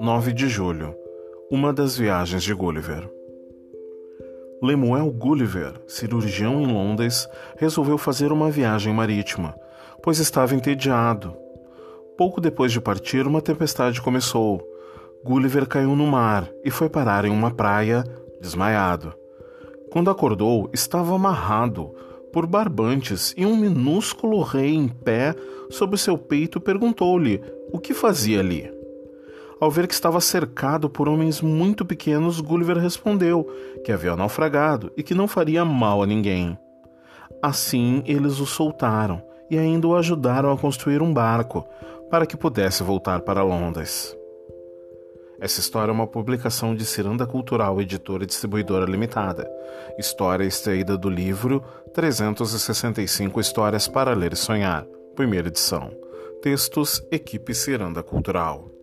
Nove de julho Uma das viagens de Gulliver. Lemuel Gulliver, cirurgião em Londres, resolveu fazer uma viagem marítima, pois estava entediado. Pouco depois de partir, uma tempestade começou. Gulliver caiu no mar e foi parar em uma praia, desmaiado. Quando acordou, estava amarrado por barbantes e um minúsculo rei em pé sobre seu peito perguntou-lhe o que fazia ali. Ao ver que estava cercado por homens muito pequenos, Gulliver respondeu que havia naufragado e que não faria mal a ninguém. Assim, eles o soltaram e ainda o ajudaram a construir um barco para que pudesse voltar para Londres. Essa história é uma publicação de Ciranda Cultural, editora e distribuidora limitada. História extraída do livro 365 Histórias para Ler e Sonhar, primeira edição. Textos Equipe Ciranda Cultural.